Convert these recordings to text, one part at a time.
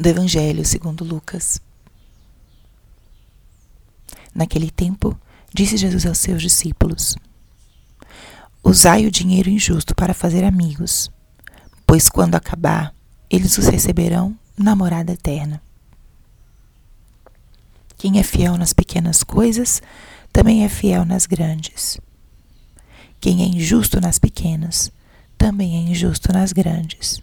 do Evangelho segundo Lucas. Naquele tempo, disse Jesus aos seus discípulos: Usai o dinheiro injusto para fazer amigos, pois quando acabar, eles os receberão na morada eterna. Quem é fiel nas pequenas coisas, também é fiel nas grandes. Quem é injusto nas pequenas, também é injusto nas grandes.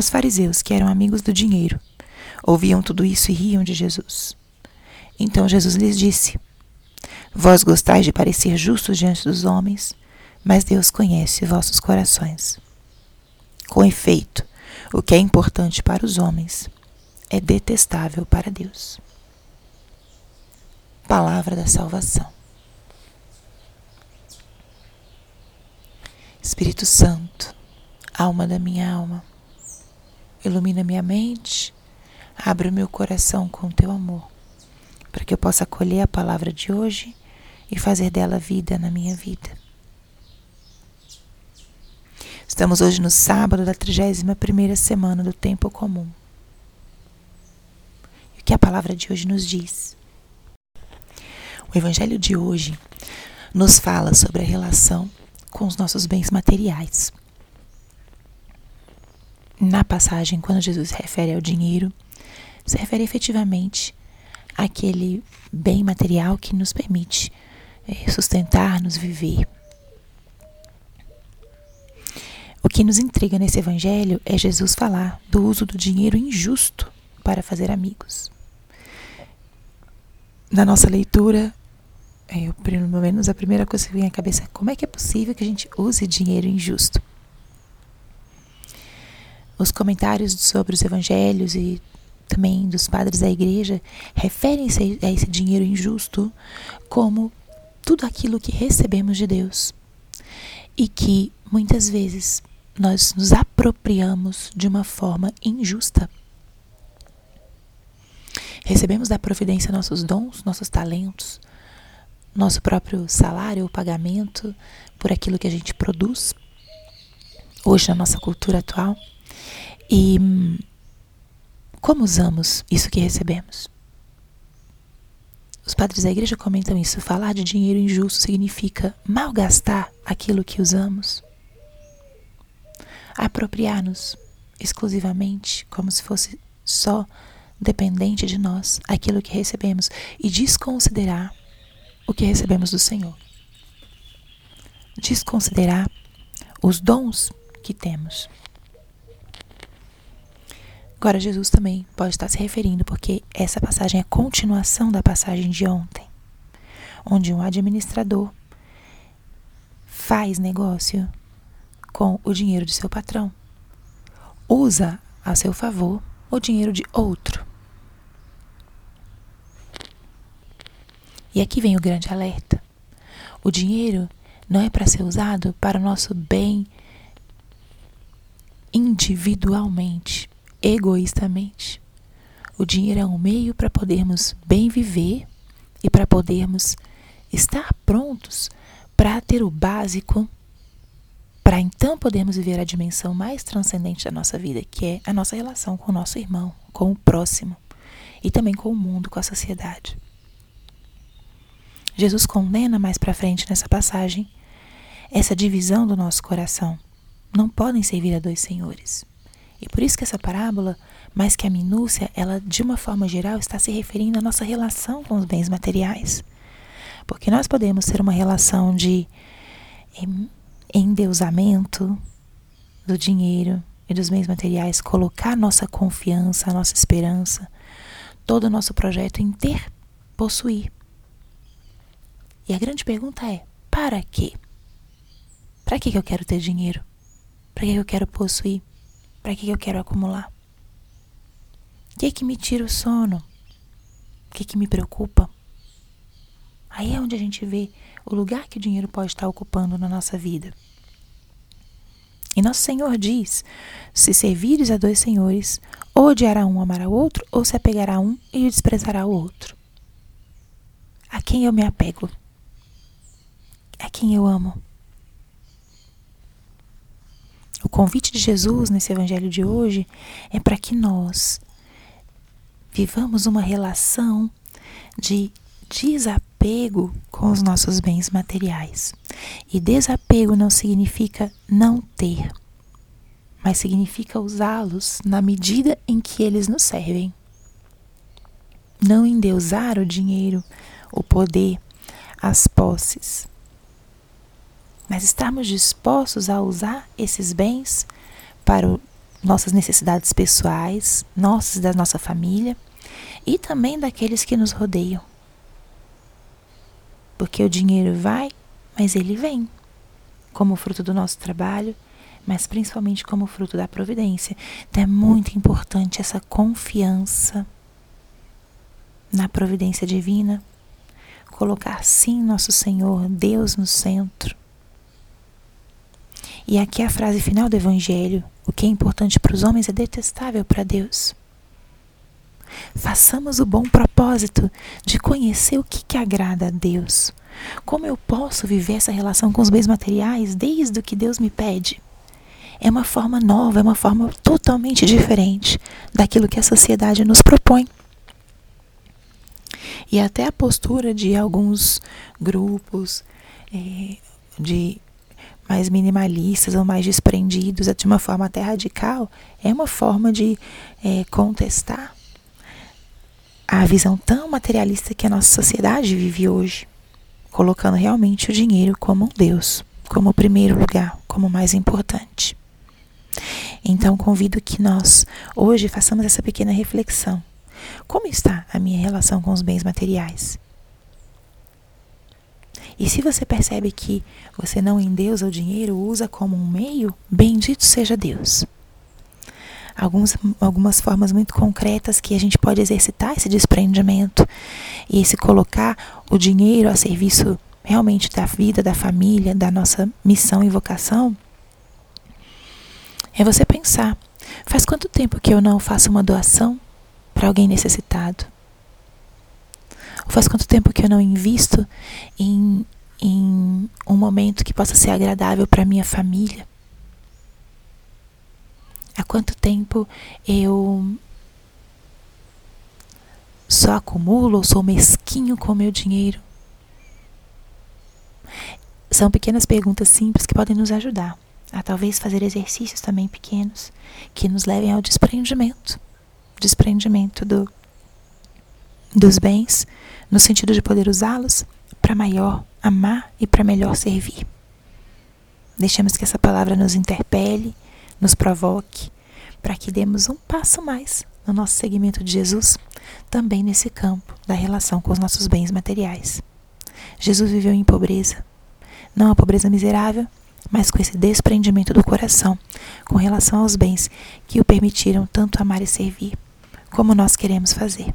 Os fariseus, que eram amigos do dinheiro, ouviam tudo isso e riam de Jesus. Então Jesus lhes disse: Vós gostais de parecer justos diante dos homens, mas Deus conhece vossos corações. Com efeito, o que é importante para os homens é detestável para Deus. Palavra da salvação. Espírito Santo, alma da minha alma, ilumina minha mente, abre o meu coração com teu amor, para que eu possa acolher a palavra de hoje e fazer dela vida na minha vida. Estamos hoje no sábado da 31ª semana do tempo comum. E o que a palavra de hoje nos diz? O evangelho de hoje nos fala sobre a relação com os nossos bens materiais na passagem, quando Jesus refere ao dinheiro, se refere efetivamente àquele bem material que nos permite é, sustentar-nos, viver. O que nos intriga nesse evangelho é Jesus falar do uso do dinheiro injusto para fazer amigos. Na nossa leitura, é, eu, pelo menos a primeira coisa que vem à cabeça é como é que é possível que a gente use dinheiro injusto? Os comentários sobre os evangelhos e também dos padres da igreja referem-se a esse dinheiro injusto como tudo aquilo que recebemos de Deus e que muitas vezes nós nos apropriamos de uma forma injusta. Recebemos da providência nossos dons, nossos talentos, nosso próprio salário ou pagamento por aquilo que a gente produz. Hoje, na nossa cultura atual, e como usamos isso que recebemos? Os padres da igreja comentam isso. Falar de dinheiro injusto significa malgastar aquilo que usamos. Apropriar-nos exclusivamente, como se fosse só dependente de nós, aquilo que recebemos e desconsiderar o que recebemos do Senhor. Desconsiderar os dons que temos. Agora, Jesus também pode estar se referindo, porque essa passagem é continuação da passagem de ontem, onde um administrador faz negócio com o dinheiro de seu patrão, usa a seu favor o dinheiro de outro. E aqui vem o grande alerta: o dinheiro não é para ser usado para o nosso bem individualmente egoístamente. O dinheiro é um meio para podermos bem viver e para podermos estar prontos para ter o básico, para então podermos viver a dimensão mais transcendente da nossa vida, que é a nossa relação com o nosso irmão, com o próximo e também com o mundo, com a sociedade. Jesus condena mais para frente nessa passagem essa divisão do nosso coração. Não podem servir a dois senhores. E por isso que essa parábola, mais que a minúcia, ela de uma forma geral está se referindo à nossa relação com os bens materiais. Porque nós podemos ter uma relação de endeusamento do dinheiro e dos bens materiais, colocar nossa confiança, nossa esperança, todo o nosso projeto em ter, possuir. E a grande pergunta é: para quê? Para que eu quero ter dinheiro? Para que eu quero possuir? Para que eu quero acumular? que é que me tira o sono? O que é que me preocupa? Aí é onde a gente vê o lugar que o dinheiro pode estar ocupando na nossa vida. E nosso Senhor diz: se servires a dois senhores, ou odiará um, amará o outro, ou se apegará a um e desprezará o outro. A quem eu me apego? A quem eu amo? O convite de Jesus nesse evangelho de hoje é para que nós vivamos uma relação de desapego com os nossos bens materiais. E desapego não significa não ter, mas significa usá-los na medida em que eles nos servem. Não endeusar o dinheiro, o poder, as posses, mas estarmos dispostos a usar esses bens para o, nossas necessidades pessoais, nossas da nossa família e também daqueles que nos rodeiam. Porque o dinheiro vai, mas ele vem como fruto do nosso trabalho, mas principalmente como fruto da providência. Então é muito importante essa confiança na providência divina, colocar sim nosso Senhor, Deus no centro. E aqui a frase final do Evangelho: o que é importante para os homens é detestável para Deus. Façamos o bom propósito de conhecer o que, que agrada a Deus. Como eu posso viver essa relação com os bens materiais desde o que Deus me pede? É uma forma nova, é uma forma totalmente diferente daquilo que a sociedade nos propõe. E até a postura de alguns grupos é, de mais minimalistas ou mais desprendidos, de uma forma até radical, é uma forma de é, contestar a visão tão materialista que a nossa sociedade vive hoje, colocando realmente o dinheiro como um Deus, como o primeiro lugar, como o mais importante. Então convido que nós hoje façamos essa pequena reflexão. Como está a minha relação com os bens materiais? E se você percebe que você não endeusa o dinheiro, usa como um meio, bendito seja Deus alguns, algumas formas muito concretas que a gente pode exercitar esse desprendimento e esse colocar o dinheiro a serviço realmente da vida, da família, da nossa missão e vocação, é você pensar: faz quanto tempo que eu não faço uma doação para alguém necessitado? Faz quanto tempo que eu não invisto em, em um momento que possa ser agradável para minha família? Há quanto tempo eu só acumulo ou sou mesquinho com o meu dinheiro? São pequenas perguntas simples que podem nos ajudar a talvez fazer exercícios também pequenos que nos levem ao desprendimento desprendimento do, dos bens, no sentido de poder usá-los para maior amar e para melhor servir. Deixemos que essa palavra nos interpele nos provoque, para que demos um passo mais no nosso seguimento de Jesus, também nesse campo da relação com os nossos bens materiais. Jesus viveu em pobreza, não a pobreza miserável, mas com esse desprendimento do coração com relação aos bens que o permitiram tanto amar e servir, como nós queremos fazer.